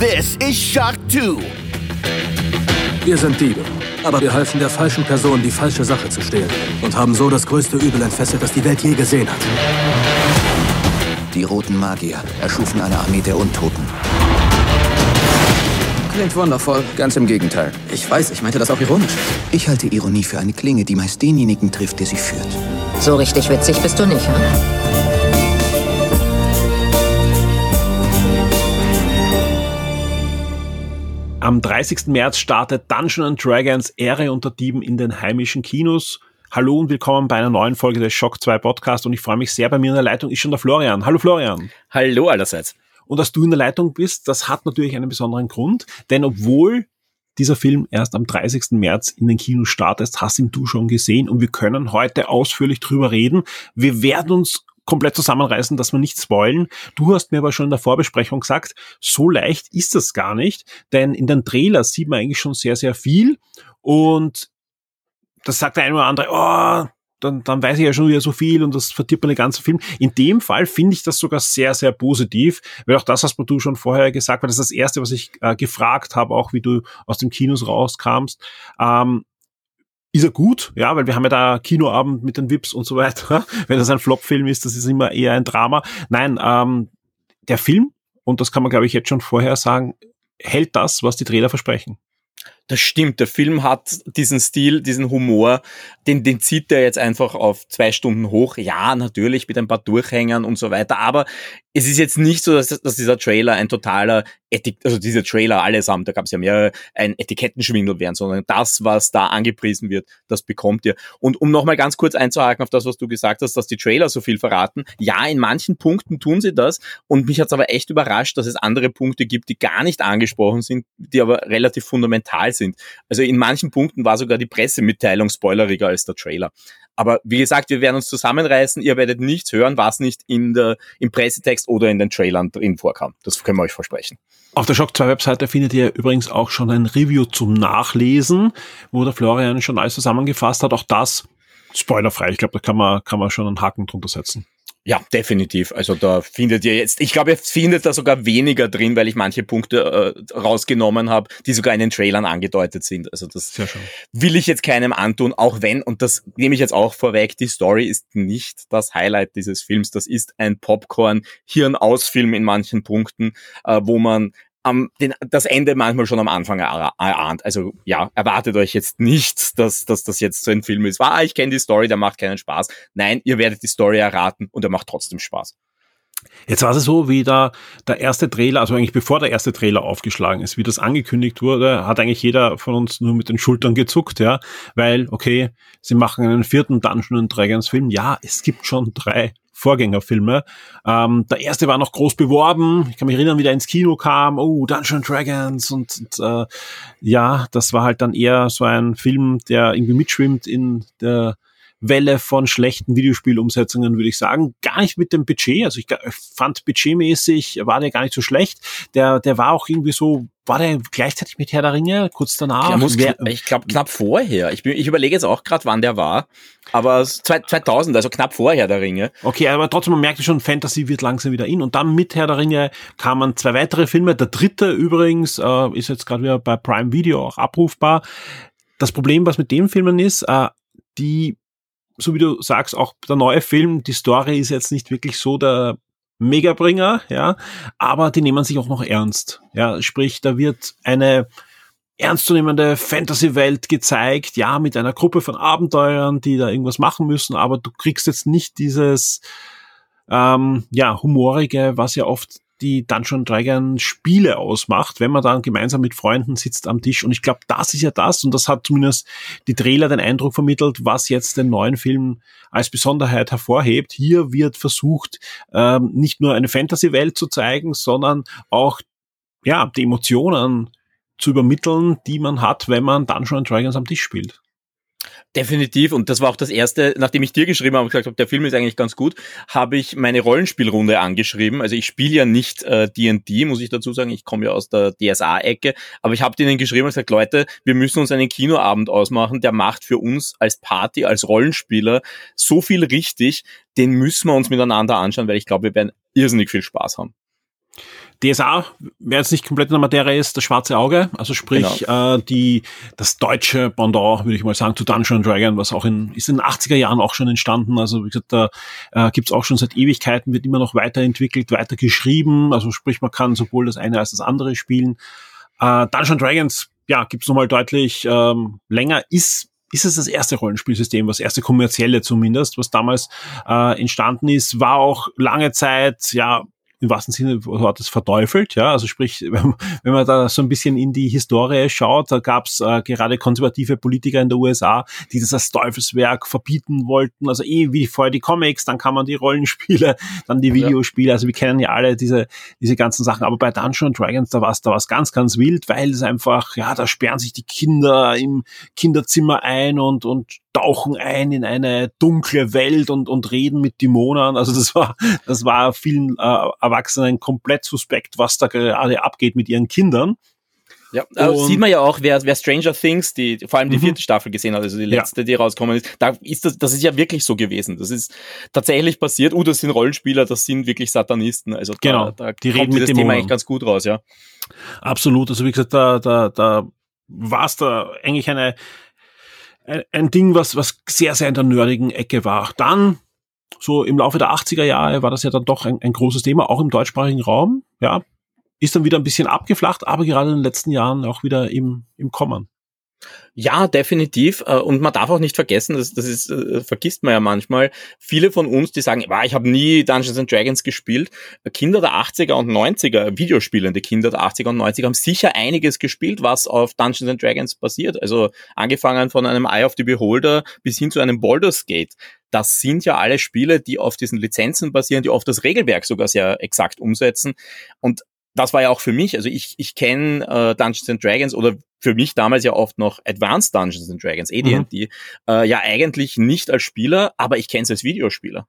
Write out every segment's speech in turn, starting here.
This is Shock 2. Wir sind Diebe. Aber wir halfen der falschen Person, die falsche Sache zu stehlen. Und haben so das größte Übel entfesselt, das die Welt je gesehen hat. Die roten Magier erschufen eine Armee der Untoten. Klingt wundervoll. Ganz im Gegenteil. Ich weiß, ich meinte das auch ironisch. Ich halte Ironie für eine Klinge, die meist denjenigen trifft, der sie führt. So richtig witzig bist du nicht, hm? Am 30. März startet Dungeons Dragons Ehre unter Dieben in den heimischen Kinos. Hallo und willkommen bei einer neuen Folge des Shock 2 Podcast und ich freue mich sehr, bei mir in der Leitung ist schon der Florian. Hallo Florian. Hallo allerseits. Und dass du in der Leitung bist, das hat natürlich einen besonderen Grund, denn obwohl dieser Film erst am 30. März in den Kinos startet, hast ihn du schon gesehen und wir können heute ausführlich drüber reden. Wir werden uns komplett zusammenreißen, dass wir nicht spoilen. Du hast mir aber schon in der Vorbesprechung gesagt, so leicht ist das gar nicht, denn in den Trailers sieht man eigentlich schon sehr, sehr viel und das sagt der eine oder andere, oh, dann, dann weiß ich ja schon wieder so viel und das verdirbt man den ganzen Film. In dem Fall finde ich das sogar sehr, sehr positiv, weil auch das hast du schon vorher gesagt, weil das ist das Erste, was ich äh, gefragt habe, auch wie du aus dem Kinos rauskamst. Ähm, ist er gut, ja, weil wir haben ja da Kinoabend mit den Vips und so weiter. Wenn das ein Flop-Film ist, das ist immer eher ein Drama. Nein, ähm, der Film, und das kann man, glaube ich, jetzt schon vorher sagen, hält das, was die Trailer versprechen. Das stimmt, der Film hat diesen Stil, diesen Humor, den, den zieht er jetzt einfach auf zwei Stunden hoch. Ja, natürlich mit ein paar Durchhängern und so weiter, aber es ist jetzt nicht so, dass, dass dieser Trailer ein totaler Etik also diese Trailer allesamt, da gab es ja mehrere, ein Etikettenschwindel wären, sondern das, was da angepriesen wird, das bekommt ihr. Und um nochmal ganz kurz einzuhaken auf das, was du gesagt hast, dass die Trailer so viel verraten. Ja, in manchen Punkten tun sie das und mich hat's aber echt überrascht, dass es andere Punkte gibt, die gar nicht angesprochen sind, die aber relativ fundamental sind. Also in manchen Punkten war sogar die Pressemitteilung spoileriger als der Trailer. Aber wie gesagt, wir werden uns zusammenreißen. Ihr werdet nichts hören, was nicht in der, im Pressetext oder in den Trailern drin vorkam. Das können wir euch versprechen. Auf der Shock 2 Webseite findet ihr übrigens auch schon ein Review zum Nachlesen, wo der Florian schon alles zusammengefasst hat. Auch das spoilerfrei. Ich glaube, da kann man, kann man schon einen Haken drunter setzen. Ja, definitiv. Also da findet ihr jetzt, ich glaube, ihr findet da sogar weniger drin, weil ich manche Punkte äh, rausgenommen habe, die sogar in den Trailern angedeutet sind. Also das will ich jetzt keinem antun, auch wenn, und das nehme ich jetzt auch vorweg, die Story ist nicht das Highlight dieses Films. Das ist ein Popcorn-Hirn-Aus-Film in manchen Punkten, äh, wo man am, den, das Ende manchmal schon am Anfang erahnt. Also ja, erwartet euch jetzt nicht, dass, dass das jetzt so ein Film ist. Ah, ich kenne die Story, der macht keinen Spaß. Nein, ihr werdet die Story erraten und er macht trotzdem Spaß. Jetzt war es so, wie da der erste Trailer, also eigentlich bevor der erste Trailer aufgeschlagen ist, wie das angekündigt wurde, hat eigentlich jeder von uns nur mit den Schultern gezuckt, ja, weil, okay, sie machen einen vierten Dungeon Dragons Film. Ja, es gibt schon drei Vorgängerfilme. Ähm, der erste war noch groß beworben. Ich kann mich erinnern, wie der ins Kino kam. Oh, Dungeons Dragons und, und äh, ja, das war halt dann eher so ein Film, der irgendwie mitschwimmt in der Welle von schlechten Videospielumsetzungen, würde ich sagen. Gar nicht mit dem Budget. Also ich fand budgetmäßig war der gar nicht so schlecht. Der, der war auch irgendwie so, war der gleichzeitig mit Herr der Ringe, kurz danach? Muss, ich glaube knapp vorher. Ich, ich überlege jetzt auch gerade, wann der war. Aber 2000, also knapp vor Herr der Ringe. Okay, aber trotzdem, man merkt schon, Fantasy wird langsam wieder in. Und dann mit Herr der Ringe kamen zwei weitere Filme. Der dritte übrigens äh, ist jetzt gerade wieder bei Prime Video auch abrufbar. Das Problem, was mit den Filmen ist, äh, die so wie du sagst, auch der neue Film, die Story ist jetzt nicht wirklich so der Megabringer, ja, aber die nehmen sich auch noch ernst. Ja, sprich, da wird eine ernstzunehmende Fantasy-Welt gezeigt, ja, mit einer Gruppe von Abenteuern, die da irgendwas machen müssen, aber du kriegst jetzt nicht dieses ähm, ja, humorige, was ja oft die Dungeon Dragon Spiele ausmacht, wenn man dann gemeinsam mit Freunden sitzt am Tisch. Und ich glaube, das ist ja das, und das hat zumindest die Trailer den Eindruck vermittelt, was jetzt den neuen Film als Besonderheit hervorhebt. Hier wird versucht, ähm, nicht nur eine Fantasy-Welt zu zeigen, sondern auch ja, die Emotionen zu übermitteln, die man hat, wenn man Dungeon Dragons am Tisch spielt. Definitiv. Und das war auch das erste, nachdem ich dir geschrieben habe und gesagt habe, der Film ist eigentlich ganz gut, habe ich meine Rollenspielrunde angeschrieben. Also ich spiele ja nicht D&D, äh, muss ich dazu sagen. Ich komme ja aus der DSA-Ecke. Aber ich habe denen geschrieben und gesagt, Leute, wir müssen uns einen Kinoabend ausmachen. Der macht für uns als Party, als Rollenspieler so viel richtig. Den müssen wir uns miteinander anschauen, weil ich glaube, wir werden irrsinnig viel Spaß haben. DSA, wer jetzt nicht komplett in der Materie ist, das schwarze Auge, also sprich genau. äh, die das deutsche Pendant, würde ich mal sagen, zu Dungeon Dragon, was auch in ist in den 80er Jahren auch schon entstanden. Also wie gesagt, da äh, gibt's auch schon seit Ewigkeiten, wird immer noch weiterentwickelt, weiter geschrieben. Also sprich, man kann sowohl das eine als das andere spielen. Äh, Dungeon Dragons, ja, gibt's nochmal deutlich ähm, länger, ist ist es das erste Rollenspielsystem, was erste kommerzielle zumindest, was damals äh, entstanden ist, war auch lange Zeit, ja, im wahrsten Sinne hat es verteufelt, ja, also sprich, wenn, wenn, man da so ein bisschen in die Historie schaut, da gab es äh, gerade konservative Politiker in der USA, die das als Teufelswerk verbieten wollten, also eh wie vorher die Comics, dann kann man die Rollenspiele, dann die Videospiele, also wir kennen ja alle diese, diese ganzen Sachen, aber bei Dungeons Dragons, da war es da war's ganz, ganz wild, weil es einfach, ja, da sperren sich die Kinder im Kinderzimmer ein und, und tauchen ein in eine dunkle Welt und, und reden mit Dämonen. Also das war, das war vielen äh, Erwachsenen komplett suspekt, was da gerade abgeht mit ihren Kindern. Ja, äh, sieht man ja auch, wer, wer Stranger Things, die vor allem die mhm. vierte Staffel gesehen hat, also die letzte, ja. die rausgekommen ist, da ist das, das ist ja wirklich so gewesen. Das ist tatsächlich passiert. Uh, das sind Rollenspieler, das sind wirklich Satanisten. Also da, genau, da die reden das Thema eigentlich ganz gut raus, ja. Absolut. Also wie gesagt, da, da, da war es da eigentlich eine ein, Ding, was, was sehr, sehr in der nerdigen Ecke war. Dann, so im Laufe der 80er Jahre, war das ja dann doch ein, ein großes Thema, auch im deutschsprachigen Raum. Ja, ist dann wieder ein bisschen abgeflacht, aber gerade in den letzten Jahren auch wieder im, im Kommen. Ja, definitiv. Äh, und man darf auch nicht vergessen, das, das ist, äh, vergisst man ja manchmal, viele von uns, die sagen, ich habe nie Dungeons and Dragons gespielt. Kinder der 80er und 90er, Videospielende Kinder der 80er und 90er haben sicher einiges gespielt, was auf Dungeons and Dragons basiert. Also angefangen von einem Eye of the Beholder bis hin zu einem Baldur's Gate. Das sind ja alle Spiele, die auf diesen Lizenzen basieren, die oft das Regelwerk sogar sehr exakt umsetzen. Und das war ja auch für mich, also ich, ich kenne äh, Dungeons and Dragons oder für mich damals ja oft noch Advanced Dungeons and Dragons, AD&D, mhm. äh, ja eigentlich nicht als Spieler, aber ich kenne es als Videospieler.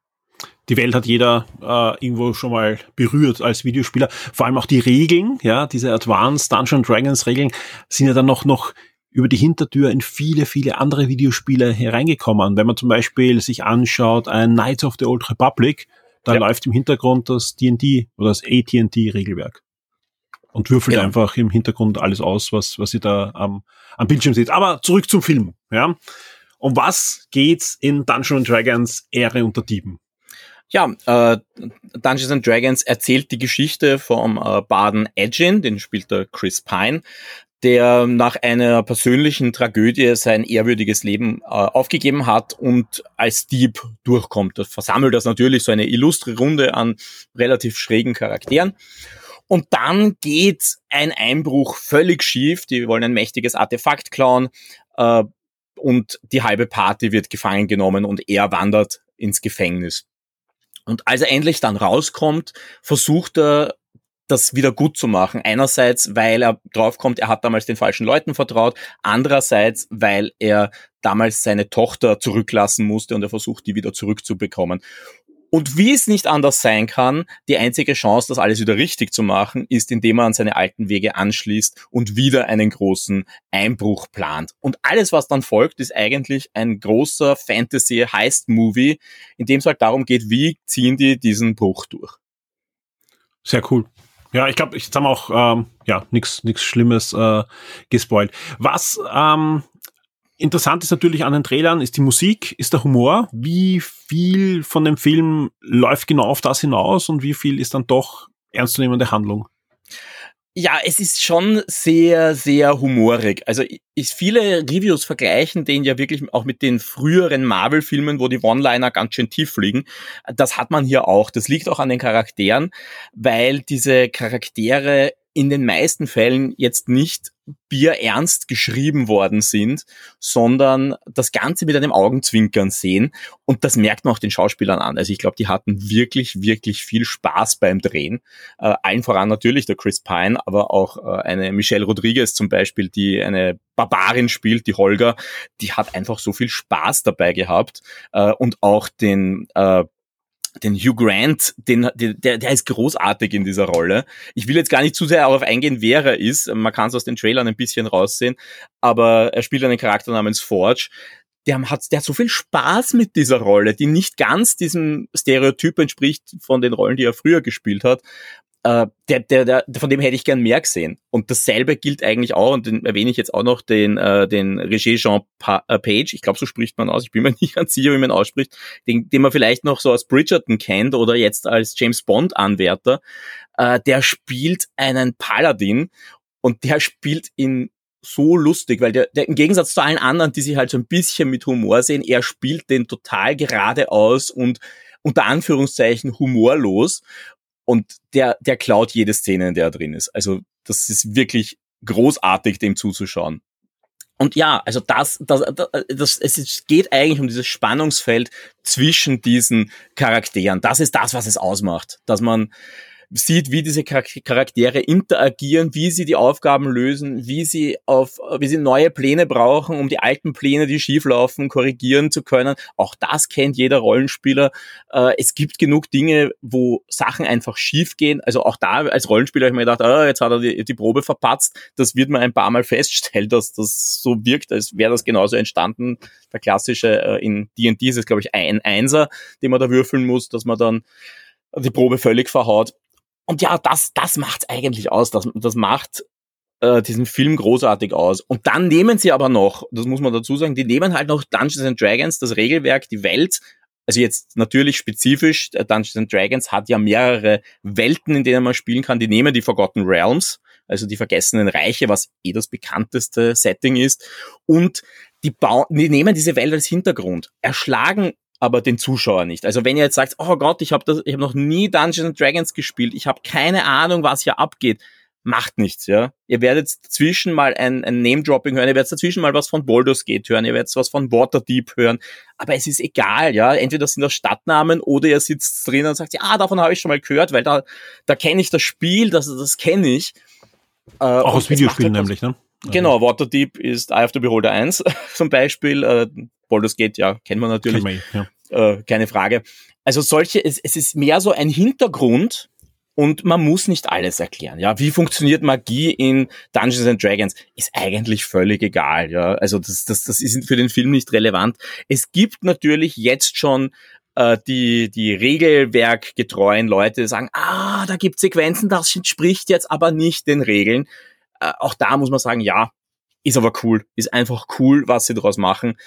Die Welt hat jeder äh, irgendwo schon mal berührt als Videospieler. Vor allem auch die Regeln, ja, diese Advanced Dungeons Dragons Regeln sind ja dann noch, noch über die Hintertür in viele, viele andere Videospiele hereingekommen. Wenn man zum Beispiel sich anschaut, ein Knights of the Old Republic, da ja. läuft im Hintergrund das D&D oder das AT&T Regelwerk und würfelt ja. einfach im Hintergrund alles aus, was, was ihr da am, am Bildschirm seht. Aber zurück zum Film, ja. Um was geht's in Dungeons Dragons Ehre unter Dieben? Ja, äh, Dungeons and Dragons erzählt die Geschichte vom äh, Baden Edgin, den spielt der Chris Pine, der nach einer persönlichen Tragödie sein ehrwürdiges Leben äh, aufgegeben hat und als Dieb durchkommt. Das versammelt das natürlich so eine illustre Runde an relativ schrägen Charakteren. Und dann geht ein Einbruch völlig schief. Die wollen ein mächtiges Artefakt klauen äh, und die halbe Party wird gefangen genommen und er wandert ins Gefängnis. Und als er endlich dann rauskommt, versucht er das wieder gut zu machen. Einerseits, weil er draufkommt, er hat damals den falschen Leuten vertraut. Andererseits, weil er damals seine Tochter zurücklassen musste und er versucht, die wieder zurückzubekommen. Und wie es nicht anders sein kann, die einzige Chance, das alles wieder richtig zu machen, ist, indem er an seine alten Wege anschließt und wieder einen großen Einbruch plant. Und alles, was dann folgt, ist eigentlich ein großer Fantasy-Heist-Movie, in dem es halt darum geht, wie ziehen die diesen Bruch durch. Sehr cool. Ja, ich glaube, jetzt haben auch ähm, ja nichts nichts Schlimmes äh, gespoilt. Was ähm, Interessant ist natürlich an den Trailern, ist die Musik, ist der Humor. Wie viel von dem Film läuft genau auf das hinaus und wie viel ist dann doch ernstzunehmende Handlung? Ja, es ist schon sehr, sehr humorig. Also ist viele Reviews vergleichen den ja wirklich auch mit den früheren Marvel-Filmen, wo die One-Liner ganz schön tief fliegen. Das hat man hier auch. Das liegt auch an den Charakteren, weil diese Charaktere in den meisten Fällen jetzt nicht bierernst geschrieben worden sind, sondern das Ganze mit einem Augenzwinkern sehen. Und das merkt man auch den Schauspielern an. Also ich glaube, die hatten wirklich, wirklich viel Spaß beim Drehen. Äh, allen voran natürlich der Chris Pine, aber auch äh, eine Michelle Rodriguez zum Beispiel, die eine Barbarin spielt, die Holger, die hat einfach so viel Spaß dabei gehabt. Äh, und auch den äh, den Hugh Grant, den, der, der ist großartig in dieser Rolle. Ich will jetzt gar nicht zu sehr darauf eingehen, wer er ist. Man kann es aus den Trailern ein bisschen raussehen, aber er spielt einen Charakter namens Forge. Der hat, der hat so viel Spaß mit dieser Rolle, die nicht ganz diesem Stereotyp entspricht von den Rollen, die er früher gespielt hat. Äh, der, der, der, von dem hätte ich gern mehr gesehen. Und dasselbe gilt eigentlich auch, und den erwähne ich jetzt auch noch, den, äh, den Regie Jean pa äh, Page, ich glaube, so spricht man aus, ich bin mir nicht ganz sicher, wie man ausspricht, den, den man vielleicht noch so aus Bridgerton kennt oder jetzt als James Bond-Anwärter, äh, der spielt einen Paladin und der spielt ihn so lustig, weil der, der im Gegensatz zu allen anderen, die sich halt so ein bisschen mit Humor sehen, er spielt den total geradeaus und unter Anführungszeichen humorlos und der, der klaut jede Szene, in der er drin ist. Also das ist wirklich großartig, dem zuzuschauen. Und ja, also das, das, das, das, es geht eigentlich um dieses Spannungsfeld zwischen diesen Charakteren. Das ist das, was es ausmacht, dass man sieht, wie diese Charaktere interagieren, wie sie die Aufgaben lösen, wie sie auf, wie sie neue Pläne brauchen, um die alten Pläne, die schieflaufen, korrigieren zu können. Auch das kennt jeder Rollenspieler. Äh, es gibt genug Dinge, wo Sachen einfach schief gehen. Also auch da als Rollenspieler habe ich mir gedacht, oh, jetzt hat er die, die Probe verpatzt. Das wird man ein paar Mal feststellen, dass das so wirkt, als wäre das genauso entstanden. Der klassische äh, in D&D ist es, glaube ich, ein Einser, den man da würfeln muss, dass man dann die Probe völlig verhaut. Und ja, das, das macht's eigentlich aus. Das, das macht äh, diesen Film großartig aus. Und dann nehmen sie aber noch, das muss man dazu sagen, die nehmen halt noch Dungeons and Dragons, das Regelwerk, die Welt. Also jetzt natürlich spezifisch, äh, Dungeons and Dragons hat ja mehrere Welten, in denen man spielen kann. Die nehmen die Forgotten Realms, also die vergessenen Reiche, was eh das bekannteste Setting ist. Und die, bauen, die nehmen diese Welt als Hintergrund, erschlagen aber den Zuschauer nicht. Also wenn ihr jetzt sagt, oh Gott, ich habe das, ich habe noch nie Dungeons Dragons gespielt, ich habe keine Ahnung, was hier abgeht, macht nichts, ja. Ihr werdet dazwischen mal ein, ein Name-Dropping hören, ihr werdet dazwischen mal was von Baldur's Gate hören, ihr werdet was von Waterdeep hören, aber es ist egal, ja. Entweder sind das Stadtnamen oder ihr sitzt drin und sagt, ja, ah, davon habe ich schon mal gehört, weil da, da kenne ich das Spiel, das, das kenne ich. Äh, Auch aus Videospielen halt nämlich, ne? Genau, Waterdeep ist Eye of the Beholder 1 zum Beispiel. Äh, Baldur's Gate, ja, kennt man natürlich. Kennt man, ja. äh, keine Frage. Also solche, es, es ist mehr so ein Hintergrund und man muss nicht alles erklären. Ja, wie funktioniert Magie in Dungeons and Dragons? Ist eigentlich völlig egal. Ja, also das, das, das ist für den Film nicht relevant. Es gibt natürlich jetzt schon äh, die, die regelwerkgetreuen Leute, die sagen, ah, da gibt Sequenzen, das entspricht jetzt aber nicht den Regeln. Äh, auch da muss man sagen, ja, ist aber cool, ist einfach cool, was sie daraus machen.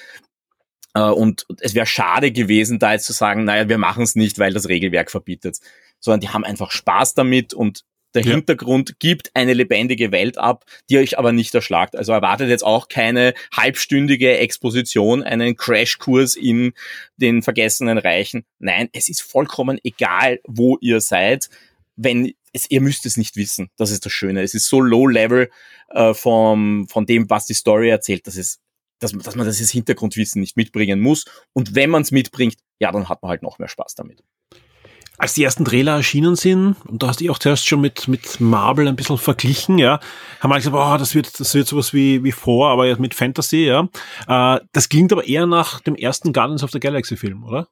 Äh, und es wäre schade gewesen, da jetzt zu sagen, naja, wir machen es nicht, weil das Regelwerk verbietet, sondern die haben einfach Spaß damit und der ja. Hintergrund gibt eine lebendige Welt ab, die euch aber nicht erschlagt. Also erwartet jetzt auch keine halbstündige Exposition, einen Crashkurs in den vergessenen Reichen. Nein, es ist vollkommen egal, wo ihr seid. Wenn es, ihr müsst es nicht wissen. Das ist das Schöne. Es ist so low level äh, vom, von dem, was die Story erzählt, dass es dass, dass man das Hintergrundwissen nicht mitbringen muss. Und wenn man es mitbringt, ja, dann hat man halt noch mehr Spaß damit. Als die ersten Trailer erschienen sind, und da hast du auch zuerst schon mit, mit Marvel ein bisschen verglichen, ja, haben wir gesagt, oh, das wird, das wird sowas wie, wie vor, aber jetzt mit Fantasy, ja. Äh, das klingt aber eher nach dem ersten Guardians of the Galaxy Film, oder?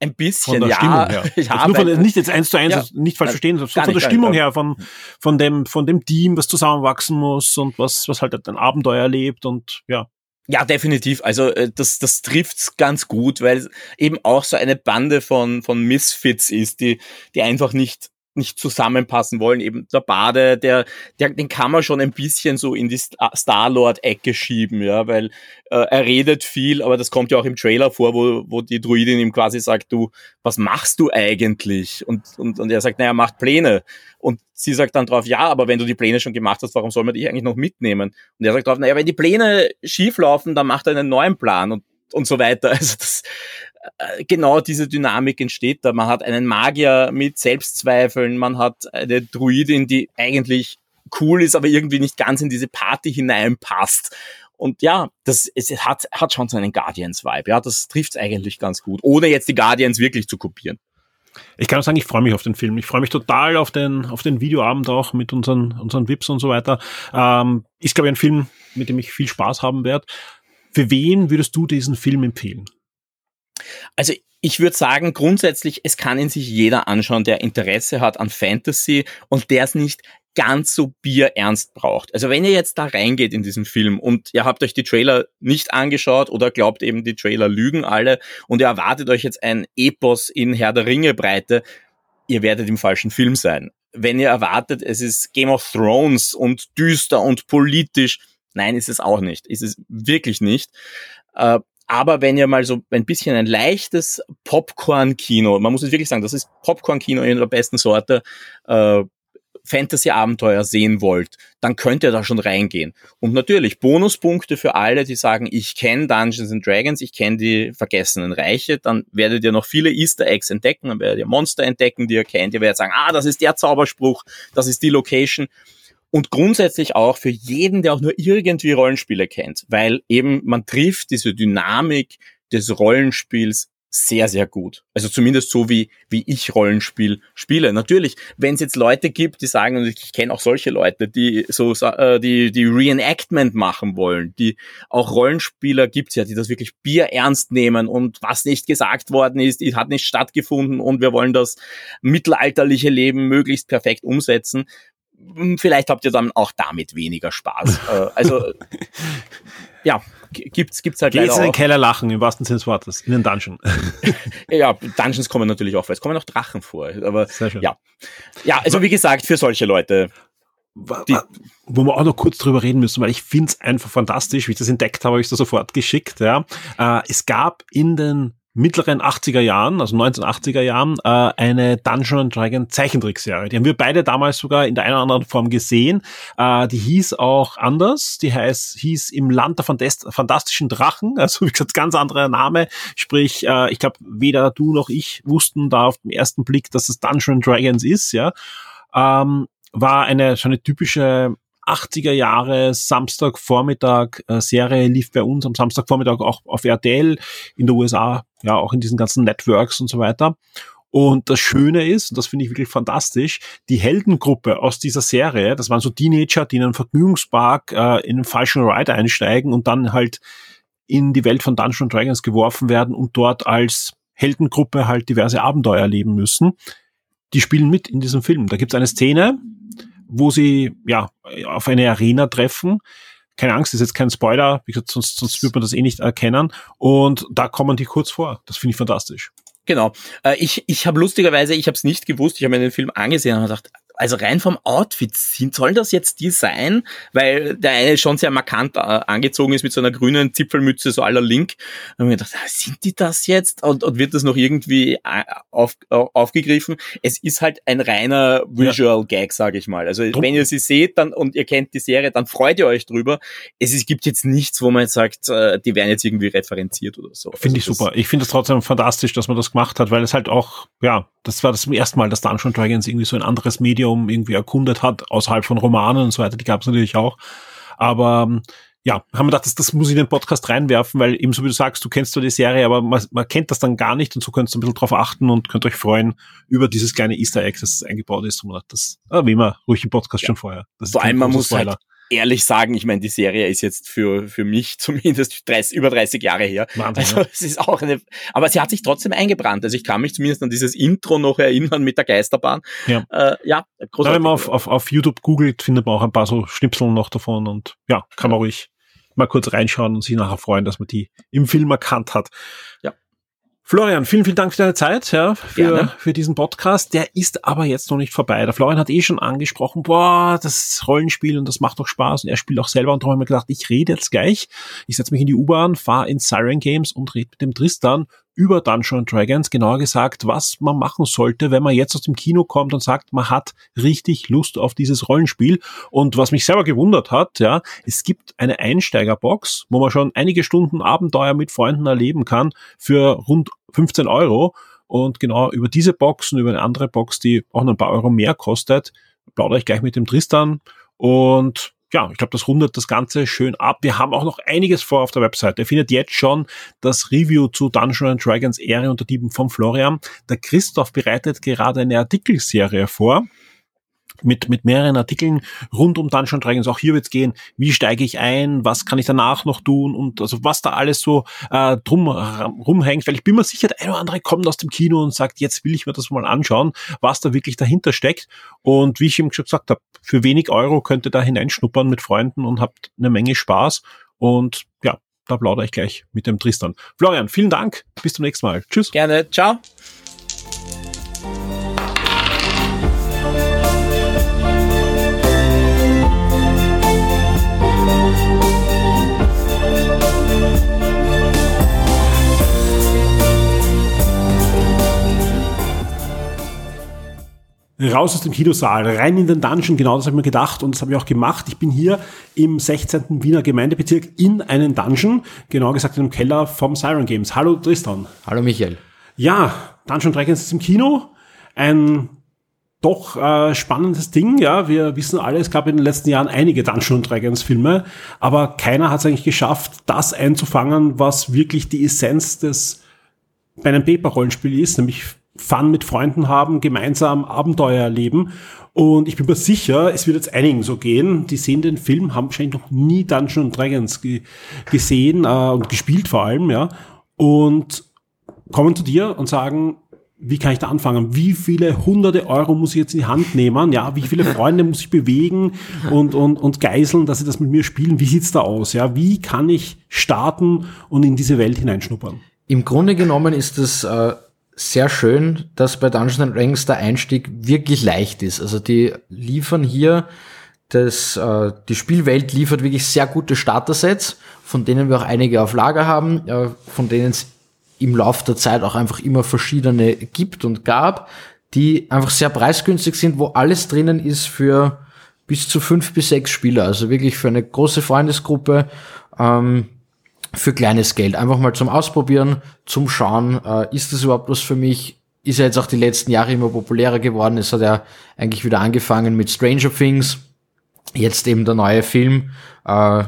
Ein bisschen, von der ja. Stimmung her. ja nur von, nicht jetzt eins zu eins, ja, nicht falsch verstehen, sondern von der Stimmung her, von, von dem, von dem Team, was zusammenwachsen muss und was, was halt ein Abenteuer erlebt und ja. Ja, definitiv. Also äh, das, das trifft's ganz gut, weil es eben auch so eine Bande von, von Misfits ist, die, die einfach nicht nicht zusammenpassen wollen. Eben der Bade, der, der, den kann man schon ein bisschen so in die Star-Lord-Ecke schieben, ja, weil äh, er redet viel, aber das kommt ja auch im Trailer vor, wo, wo die Druidin ihm quasi sagt, du, was machst du eigentlich? Und, und, und er sagt, naja, macht Pläne. Und sie sagt dann drauf, ja, aber wenn du die Pläne schon gemacht hast, warum soll man dich eigentlich noch mitnehmen? Und er sagt drauf, naja, wenn die Pläne schief laufen, dann macht er einen neuen Plan. Und und so weiter. Also das, äh, genau diese Dynamik entsteht da. Man hat einen Magier mit Selbstzweifeln, man hat eine Druidin, die eigentlich cool ist, aber irgendwie nicht ganz in diese Party hineinpasst. Und ja, das es hat, hat schon so einen Guardians-Vibe. Ja, das trifft eigentlich ganz gut, ohne jetzt die Guardians wirklich zu kopieren. Ich kann sagen, ich freue mich auf den Film. Ich freue mich total auf den, auf den Videoabend auch mit unseren, unseren Vips und so weiter. Ähm, ist, glaube ich, ein Film, mit dem ich viel Spaß haben werde. Für wen würdest du diesen Film empfehlen? Also ich würde sagen, grundsätzlich, es kann ihn sich jeder anschauen, der Interesse hat an Fantasy und der es nicht ganz so bierernst braucht. Also wenn ihr jetzt da reingeht in diesen Film und ihr habt euch die Trailer nicht angeschaut oder glaubt eben, die Trailer lügen alle und ihr erwartet euch jetzt ein Epos in Herr der Ringe Breite, ihr werdet im falschen Film sein. wenn ihr erwartet, es ist Game of Thrones und düster und politisch, nein, ist es auch nicht. Ist es wirklich nicht. Aber wenn ihr mal so ein bisschen ein leichtes Popcorn-Kino, man muss es wirklich sagen, das ist Popcorn-Kino in der besten Sorte, äh, Fantasy-Abenteuer sehen wollt, dann könnt ihr da schon reingehen. Und natürlich Bonuspunkte für alle, die sagen, ich kenne Dungeons and Dragons, ich kenne die vergessenen Reiche, dann werdet ihr noch viele Easter Eggs entdecken, dann werdet ihr Monster entdecken, die ihr kennt, ihr werdet sagen, ah, das ist der Zauberspruch, das ist die Location. Und grundsätzlich auch für jeden, der auch nur irgendwie Rollenspiele kennt, weil eben man trifft diese Dynamik des Rollenspiels sehr, sehr gut. Also zumindest so, wie, wie ich Rollenspiel spiele. Natürlich, wenn es jetzt Leute gibt, die sagen, und ich kenne auch solche Leute, die so äh, die, die Reenactment machen wollen, die auch Rollenspieler gibt's ja, die das wirklich Bier ernst nehmen und was nicht gesagt worden ist, hat nicht stattgefunden und wir wollen das mittelalterliche Leben möglichst perfekt umsetzen. Vielleicht habt ihr dann auch damit weniger Spaß. Äh, also ja, gibt's gibt's halt Geht's in den Keller lachen im wahrsten Sinne des Wortes in den Dungeon. ja, Dungeons kommen natürlich auch vor. Es kommen auch Drachen vor, aber ja. Ja, also wie gesagt, für solche Leute die, wo wir auch noch kurz drüber reden müssen, weil ich finde es einfach fantastisch. Wie ich das entdeckt habe, habe ich es sofort geschickt. Ja. Äh, es gab in den mittleren 80er Jahren, also 1980er Jahren, äh, eine Dungeon Dragon Zeichentrickserie. Die haben wir beide damals sogar in der einen oder anderen Form gesehen. Äh, die hieß auch anders. Die heißt, hieß im Land der Fantast fantastischen Drachen. Also wie gesagt, ganz anderer Name. Sprich, äh, ich glaube, weder du noch ich wussten da auf den ersten Blick, dass es Dungeon Dragons ist. Ja, ähm, war eine so eine typische 80er Jahre Samstagvormittag äh, Serie lief bei uns am Samstagvormittag auch auf RTL in der USA, ja auch in diesen ganzen Networks und so weiter. Und das Schöne ist, und das finde ich wirklich fantastisch, die Heldengruppe aus dieser Serie, das waren so Teenager, die in einen Vergnügungspark äh, in einen falschen Ride einsteigen und dann halt in die Welt von Dungeons Dragons geworfen werden und dort als Heldengruppe halt diverse Abenteuer erleben müssen. Die spielen mit in diesem Film. Da gibt es eine Szene, wo sie ja auf eine Arena treffen. Keine Angst, ist jetzt kein Spoiler, wie gesagt, sonst, sonst wird man das eh nicht erkennen. Und da kommen die kurz vor. Das finde ich fantastisch. Genau. Äh, ich ich habe lustigerweise, ich habe es nicht gewusst, ich habe mir den Film angesehen und gedacht, also rein vom Outfit sind, soll das jetzt die sein? Weil der eine schon sehr markant äh, angezogen ist mit so einer grünen Zipfelmütze, so aller Link. Und mir gedacht, ah, sind die das jetzt? Und, und wird das noch irgendwie äh, auf, aufgegriffen? Es ist halt ein reiner Visual. Gag, sage ich mal. Also Drum. wenn ihr sie seht dann und ihr kennt die Serie, dann freut ihr euch drüber. Es, es gibt jetzt nichts, wo man jetzt sagt, äh, die werden jetzt irgendwie referenziert oder so. Finde also ich super. Ich finde es trotzdem fantastisch, dass man das gemacht hat, weil es halt auch, ja, das war das erste Mal, dass Dungeon Dragons irgendwie so ein anderes Medium irgendwie erkundet hat, außerhalb von Romanen und so weiter, die gab es natürlich auch. Aber ähm, ja, haben wir gedacht, das, das muss ich in den Podcast reinwerfen, weil ebenso wie du sagst, du kennst zwar die Serie, aber man, man kennt das dann gar nicht und so könnt ihr ein bisschen drauf achten und könnt euch freuen über dieses kleine Easter Egg, das eingebaut ist. Und das erwähnen wir ruhig im Podcast ja. schon vorher. Das allem, man muss halt ehrlich sagen, ich meine, die Serie ist jetzt für, für mich zumindest 30, über 30 Jahre her. Wahnsinn, also ja. es ist auch eine, aber sie hat sich trotzdem eingebrannt. Also ich kann mich zumindest an dieses Intro noch erinnern mit der Geisterbahn. Ja, äh, ja großartig. Wenn man auf, auf, auf YouTube googelt, findet man auch ein paar so Schnipsel noch davon und ja, kann man ruhig mal kurz reinschauen und sich nachher freuen, dass man die im Film erkannt hat. Ja. Florian, vielen, vielen Dank für deine Zeit, ja, für, für diesen Podcast. Der ist aber jetzt noch nicht vorbei. Der Florian hat eh schon angesprochen, boah, das Rollenspiel und das macht doch Spaß und er spielt auch selber und darum habe ich mir gedacht, ich rede jetzt gleich. Ich setze mich in die U-Bahn, fahre in Siren Games und rede mit dem Tristan über Dungeons Dragons, genauer gesagt, was man machen sollte, wenn man jetzt aus dem Kino kommt und sagt, man hat richtig Lust auf dieses Rollenspiel. Und was mich selber gewundert hat, ja, es gibt eine Einsteigerbox, wo man schon einige Stunden Abenteuer mit Freunden erleben kann für rund 15 Euro. Und genau über diese Box und über eine andere Box, die auch noch ein paar Euro mehr kostet, plaudere ich gleich mit dem Tristan und ja, ich glaube, das rundet das Ganze schön ab. Wir haben auch noch einiges vor auf der Website. Ihr findet jetzt schon das Review zu Dungeons Dragons Ehre unter Dieben von Florian. Der Christoph bereitet gerade eine Artikelserie vor mit, mit mehreren Artikeln rund um Dungeon Dragons. Auch hier wird es gehen, wie steige ich ein, was kann ich danach noch tun und also was da alles so äh, drum rumhängt, weil ich bin mir sicher, der eine oder andere kommt aus dem Kino und sagt, jetzt will ich mir das mal anschauen, was da wirklich dahinter steckt. Und wie ich ihm schon gesagt habe, für wenig Euro könnt ihr da hineinschnuppern mit Freunden und habt eine Menge Spaß. Und ja, da plaudere ich gleich mit dem Tristan. Florian, vielen Dank. Bis zum nächsten Mal. Tschüss. Gerne. Ciao. Raus aus dem Kinosaal, rein in den Dungeon, genau das habe ich mir gedacht und das habe ich auch gemacht. Ich bin hier im 16. Wiener Gemeindebezirk in einen Dungeon, genau gesagt in einem Keller vom Siren Games. Hallo Tristan. Hallo Michael. Ja, Dungeon Dragons ist im Kino. Ein doch äh, spannendes Ding, ja. Wir wissen alle, es gab in den letzten Jahren einige Dungeon Dragons Filme, aber keiner hat es eigentlich geschafft, das einzufangen, was wirklich die Essenz des bei einem Paper Rollenspiel ist, nämlich Fun mit Freunden haben, gemeinsam Abenteuer erleben. Und ich bin mir sicher, es wird jetzt einigen so gehen, die sehen den Film, haben wahrscheinlich noch nie Dungeons Dragons ge gesehen äh, und gespielt vor allem, ja. Und kommen zu dir und sagen, wie kann ich da anfangen? Wie viele hunderte Euro muss ich jetzt in die Hand nehmen? Ja, wie viele Freunde muss ich bewegen und, und, und geiseln, dass sie das mit mir spielen? Wie sieht's da aus? Ja, wie kann ich starten und in diese Welt hineinschnuppern? Im Grunde genommen ist es äh, sehr schön, dass bei Dungeons Dragons der Einstieg wirklich leicht ist. Also die liefern hier das, äh, die Spielwelt liefert wirklich sehr gute Starter-Sets, von denen wir auch einige auf Lager haben, äh, von denen es im Laufe der Zeit auch einfach immer verschiedene gibt und gab, die einfach sehr preisgünstig sind, wo alles drinnen ist für bis zu fünf bis sechs Spieler, also wirklich für eine große Freundesgruppe. Ähm, für kleines Geld. Einfach mal zum Ausprobieren, zum Schauen, äh, ist das überhaupt was für mich? Ist ja jetzt auch die letzten Jahre immer populärer geworden. Es hat ja eigentlich wieder angefangen mit Stranger Things. Jetzt eben der neue Film. Äh,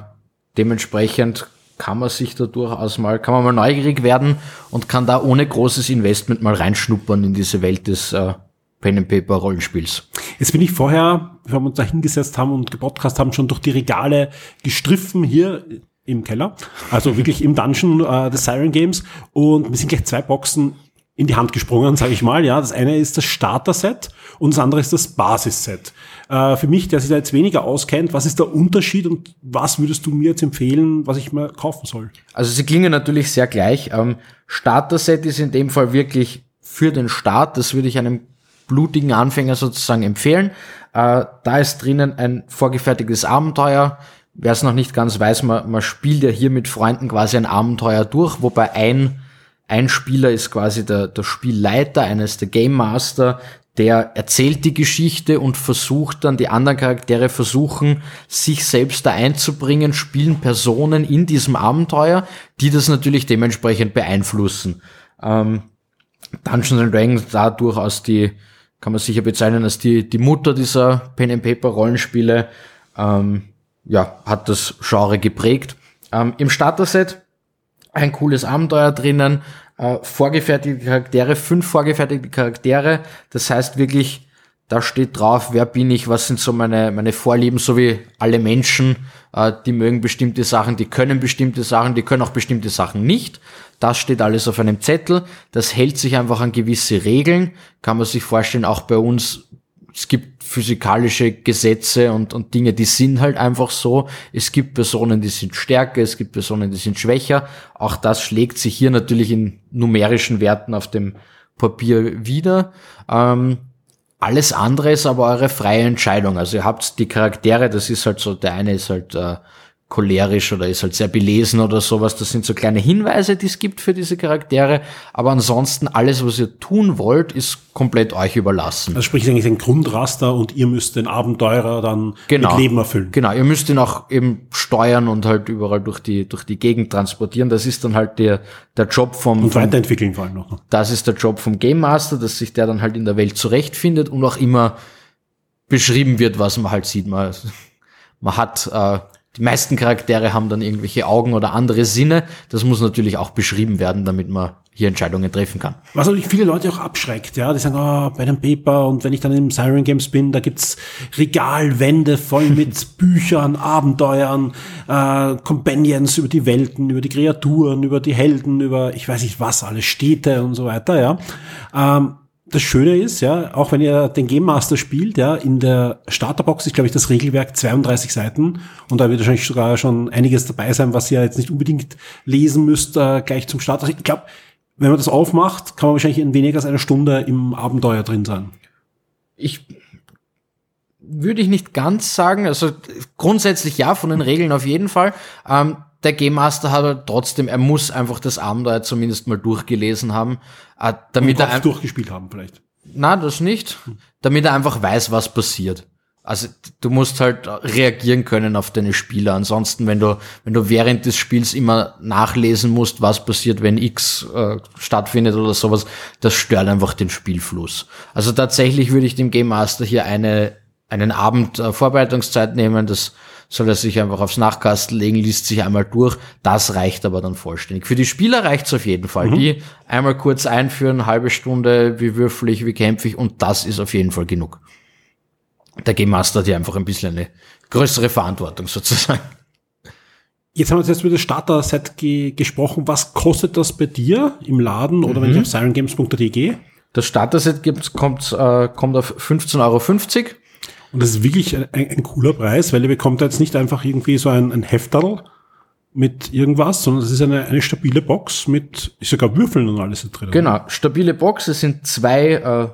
dementsprechend kann man sich da durchaus mal, kann man mal neugierig werden und kann da ohne großes Investment mal reinschnuppern in diese Welt des äh, Pen and Paper Rollenspiels. Jetzt bin ich vorher, wenn wir uns da hingesetzt haben und gepodcast haben, schon durch die Regale gestriffen hier im Keller, also wirklich im Dungeon äh, des Siren Games und mir sind gleich zwei Boxen in die Hand gesprungen, sage ich mal. Ja, das eine ist das Starter-Set und das andere ist das Basis-Set. Äh, für mich, der sich da jetzt weniger auskennt, was ist der Unterschied und was würdest du mir jetzt empfehlen, was ich mir kaufen soll? Also sie klingen natürlich sehr gleich. Ähm, Starter-Set ist in dem Fall wirklich für den Start. Das würde ich einem blutigen Anfänger sozusagen empfehlen. Äh, da ist drinnen ein vorgefertigtes Abenteuer wer es noch nicht ganz weiß, man, man spielt ja hier mit Freunden quasi ein Abenteuer durch, wobei ein, ein Spieler ist quasi der, der Spielleiter, eines der Game Master, der erzählt die Geschichte und versucht dann, die anderen Charaktere versuchen, sich selbst da einzubringen, spielen Personen in diesem Abenteuer, die das natürlich dementsprechend beeinflussen. Ähm, Dungeons and Dragons da durchaus die, kann man sicher bezeichnen als die, die Mutter dieser Pen and Paper Rollenspiele. Ähm, ja, hat das Genre geprägt. Ähm, Im Starter-Set ein cooles Abenteuer drinnen, äh, vorgefertigte Charaktere, fünf vorgefertigte Charaktere. Das heißt wirklich, da steht drauf, wer bin ich, was sind so meine, meine Vorlieben, so wie alle Menschen, äh, die mögen bestimmte Sachen, die können bestimmte Sachen, die können auch bestimmte Sachen nicht. Das steht alles auf einem Zettel. Das hält sich einfach an gewisse Regeln. Kann man sich vorstellen, auch bei uns es gibt physikalische Gesetze und, und Dinge, die sind halt einfach so. Es gibt Personen, die sind stärker, es gibt Personen, die sind schwächer. Auch das schlägt sich hier natürlich in numerischen Werten auf dem Papier wieder. Ähm, alles andere ist aber eure freie Entscheidung. Also ihr habt die Charaktere, das ist halt so, der eine ist halt äh, cholerisch oder ist halt sehr belesen oder sowas. Das sind so kleine Hinweise, die es gibt für diese Charaktere. Aber ansonsten alles, was ihr tun wollt, ist komplett euch überlassen. Also sprich eigentlich ein Grundraster und ihr müsst den Abenteurer dann genau. mit Leben erfüllen. Genau, ihr müsst ihn auch eben steuern und halt überall durch die, durch die Gegend transportieren. Das ist dann halt der, der Job vom... Und weiterentwickeln vor allem noch. Das ist der Job vom Game Master, dass sich der dann halt in der Welt zurechtfindet und auch immer beschrieben wird, was man halt sieht. Man, man hat äh, die meisten Charaktere haben dann irgendwelche Augen oder andere Sinne. Das muss natürlich auch beschrieben werden, damit man hier Entscheidungen treffen kann. Was natürlich viele Leute auch abschreckt, ja, die sagen, oh, bei einem Paper und wenn ich dann im Siren Games bin, da gibt's Regalwände voll mit Büchern, Abenteuern, äh, Companions über die Welten, über die Kreaturen, über die Helden, über ich weiß nicht was, alle Städte und so weiter, ja. Ähm, das Schöne ist, ja, auch wenn ihr den Game Master spielt, ja, in der Starterbox ist, glaube ich, das Regelwerk 32 Seiten und da wird wahrscheinlich sogar schon einiges dabei sein, was ihr jetzt nicht unbedingt lesen müsst, äh, gleich zum Start. Also ich glaube, wenn man das aufmacht, kann man wahrscheinlich in weniger als einer Stunde im Abenteuer drin sein. Ich würde ich nicht ganz sagen, also grundsätzlich ja, von den Regeln auf jeden Fall. Ähm, der Game Master hat halt trotzdem, er muss einfach das Abenteuer zumindest mal durchgelesen haben, äh, damit er durchgespielt haben vielleicht. Na, das nicht. Damit er einfach weiß, was passiert. Also du musst halt reagieren können auf deine Spieler. Ansonsten, wenn du, wenn du während des Spiels immer nachlesen musst, was passiert, wenn X äh, stattfindet oder sowas, das stört einfach den Spielfluss. Also tatsächlich würde ich dem Game Master hier eine, einen Abend äh, Vorbereitungszeit nehmen. Das soll er sich einfach aufs Nachkastel legen, liest sich einmal durch. Das reicht aber dann vollständig. Für die Spieler reicht's auf jeden Fall. Mhm. Die einmal kurz einführen, halbe Stunde, wie würfel ich, wie kämpfe ich und das ist auf jeden Fall genug der Game Master hat ja einfach ein bisschen eine größere Verantwortung sozusagen. Jetzt haben wir jetzt über das Starter-Set ge gesprochen. Was kostet das bei dir im Laden oder mhm. wenn ich auf sirengames.at gehe? Das Starter-Set kommt, äh, kommt auf 15,50 Euro. Und das ist wirklich ein, ein, cooler Preis, weil ihr bekommt jetzt nicht einfach irgendwie so ein, ein Hefterl mit irgendwas, sondern es ist eine, eine stabile Box mit sogar Würfeln und alles drin. Genau, stabile Box. Es sind zwei äh,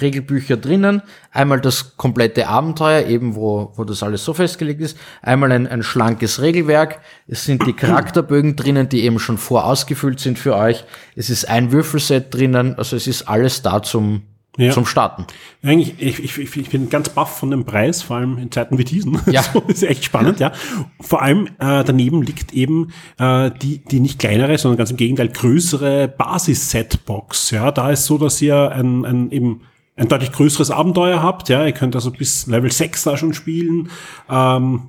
Regelbücher drinnen. Einmal das komplette Abenteuer, eben wo, wo das alles so festgelegt ist. Einmal ein, ein schlankes Regelwerk. Es sind die Charakterbögen drinnen, die eben schon vorausgefüllt sind für euch. Es ist ein Würfelset drinnen. Also es ist alles da zum, ja. zum Starten. Eigentlich, ich, ich, ich bin ganz baff von dem Preis, vor allem in Zeiten wie diesen. Ja. so, ist echt spannend, ja. Vor allem äh, daneben liegt eben äh, die, die nicht kleinere, sondern ganz im Gegenteil größere Basis-Setbox. Ja, da ist so, dass ihr ein, ein eben ein deutlich größeres Abenteuer habt. Ja, ihr könnt also bis Level 6 da schon spielen. Ähm,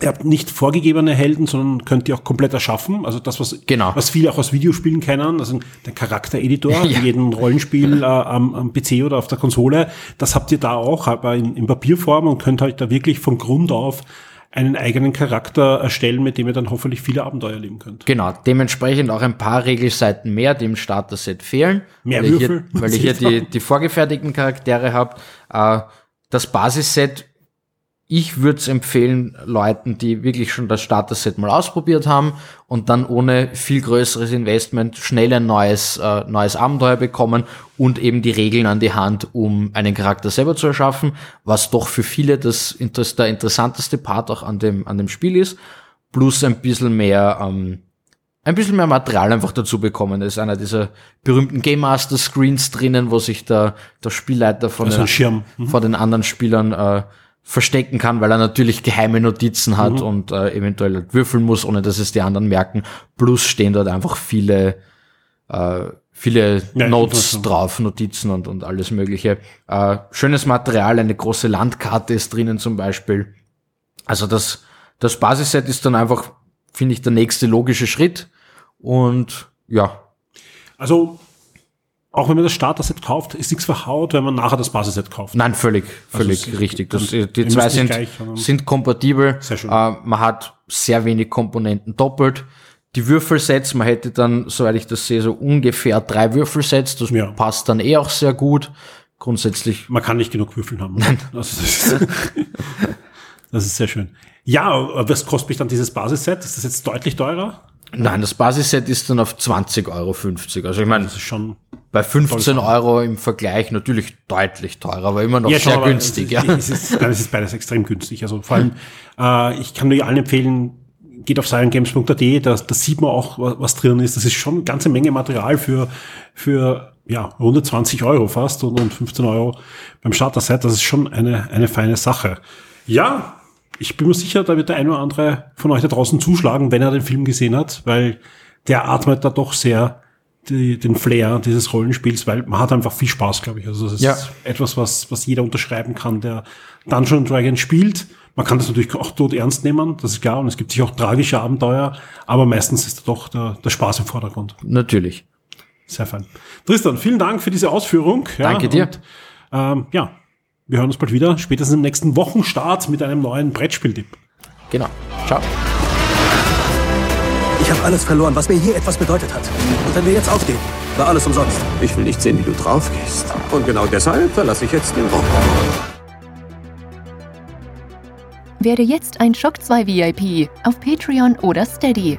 ihr habt nicht vorgegebene Helden, sondern könnt die auch komplett erschaffen. Also das, was, genau. was viele auch aus Videospielen kennen, also der Charaktereditor ja. in jedem Rollenspiel äh, am, am, PC oder auf der Konsole, das habt ihr da auch, aber in, in Papierform und könnt halt da wirklich von Grund auf einen eigenen Charakter erstellen, mit dem ihr dann hoffentlich viele Abenteuer leben könnt. Genau, dementsprechend auch ein paar Regelseiten mehr, die im Starter-Set fehlen. Mehr weil Würfel. Ich hier, weil ich hier die, die vorgefertigten Charaktere habe. Äh, das Basisset ich würde es empfehlen, Leuten, die wirklich schon das Starter-Set mal ausprobiert haben und dann ohne viel größeres Investment schnell ein neues, äh, neues Abenteuer bekommen und eben die Regeln an die Hand, um einen Charakter selber zu erschaffen, was doch für viele das der interessanteste Part auch an dem, an dem Spiel ist, plus ein bisschen mehr, ähm, ein bisschen mehr Material einfach dazu bekommen. Da ist einer dieser berühmten Game Master Screens drinnen, wo sich der, der Spielleiter von, also den, mhm. von den anderen Spielern äh, verstecken kann, weil er natürlich geheime Notizen hat mhm. und äh, eventuell halt würfeln muss, ohne dass es die anderen merken. Plus stehen dort einfach viele äh, viele ja, Notes drauf, Notizen und, und alles mögliche. Äh, schönes Material, eine große Landkarte ist drinnen zum Beispiel. Also das, das Basisset ist dann einfach, finde ich, der nächste logische Schritt. Und ja. Also auch wenn man das Starter-Set kauft, ist nichts verhaut, wenn man nachher das Basisset kauft. Nein, völlig, also völlig also richtig. Das, die zwei sind, gleich, sind kompatibel. Sehr schön. Äh, man hat sehr wenig Komponenten doppelt. Die Würfelsets, man hätte dann, soweit ich das sehe, so ungefähr drei Würfelsets. Das ja. passt dann eh auch sehr gut. Grundsätzlich. Man kann nicht genug Würfeln haben. Nein. Also das, ist, das ist sehr schön. Ja, was kostet mich dann dieses Basisset? Ist das jetzt deutlich teurer? Nein, das Basisset ist dann auf 20,50 Euro. Also ich meine, das ist schon bei 15 Euro im Vergleich natürlich deutlich teurer, aber immer noch ja, sehr günstig. Es ist, ja. Es ist, es ist beides extrem günstig. Also vor allem, äh, ich kann nur allen empfehlen, geht auf sirengames.at, da, da sieht man auch, was, was drin ist. Das ist schon eine ganze Menge Material für, für ja, 120 Euro fast und, und 15 Euro beim Starter-Set. Das ist schon eine, eine feine Sache. Ja, ich bin mir sicher, da wird der eine oder andere von euch da draußen zuschlagen, wenn er den Film gesehen hat, weil der atmet da doch sehr die, den Flair dieses Rollenspiels, weil man hat einfach viel Spaß, glaube ich. Also das ist ja. etwas, was, was jeder unterschreiben kann, der Dungeon Dragon spielt. Man kann das natürlich auch tot ernst nehmen, das ist klar, und es gibt sich auch tragische Abenteuer, aber meistens ist doch der, der Spaß im Vordergrund. Natürlich. Sehr fein. Tristan, vielen Dank für diese Ausführung. Ja, Danke dir. Und, ähm, ja, wir hören uns bald wieder, spätestens im nächsten Wochenstart mit einem neuen Brettspieltipp. Genau. Ciao. Ich habe alles verloren, was mir hier etwas bedeutet hat. Und wenn wir jetzt aufgeben, war alles umsonst. Ich will nicht sehen, wie du draufgehst. Und genau deshalb verlasse ich jetzt den Raum. Werde jetzt ein Shock 2 VIP auf Patreon oder Steady.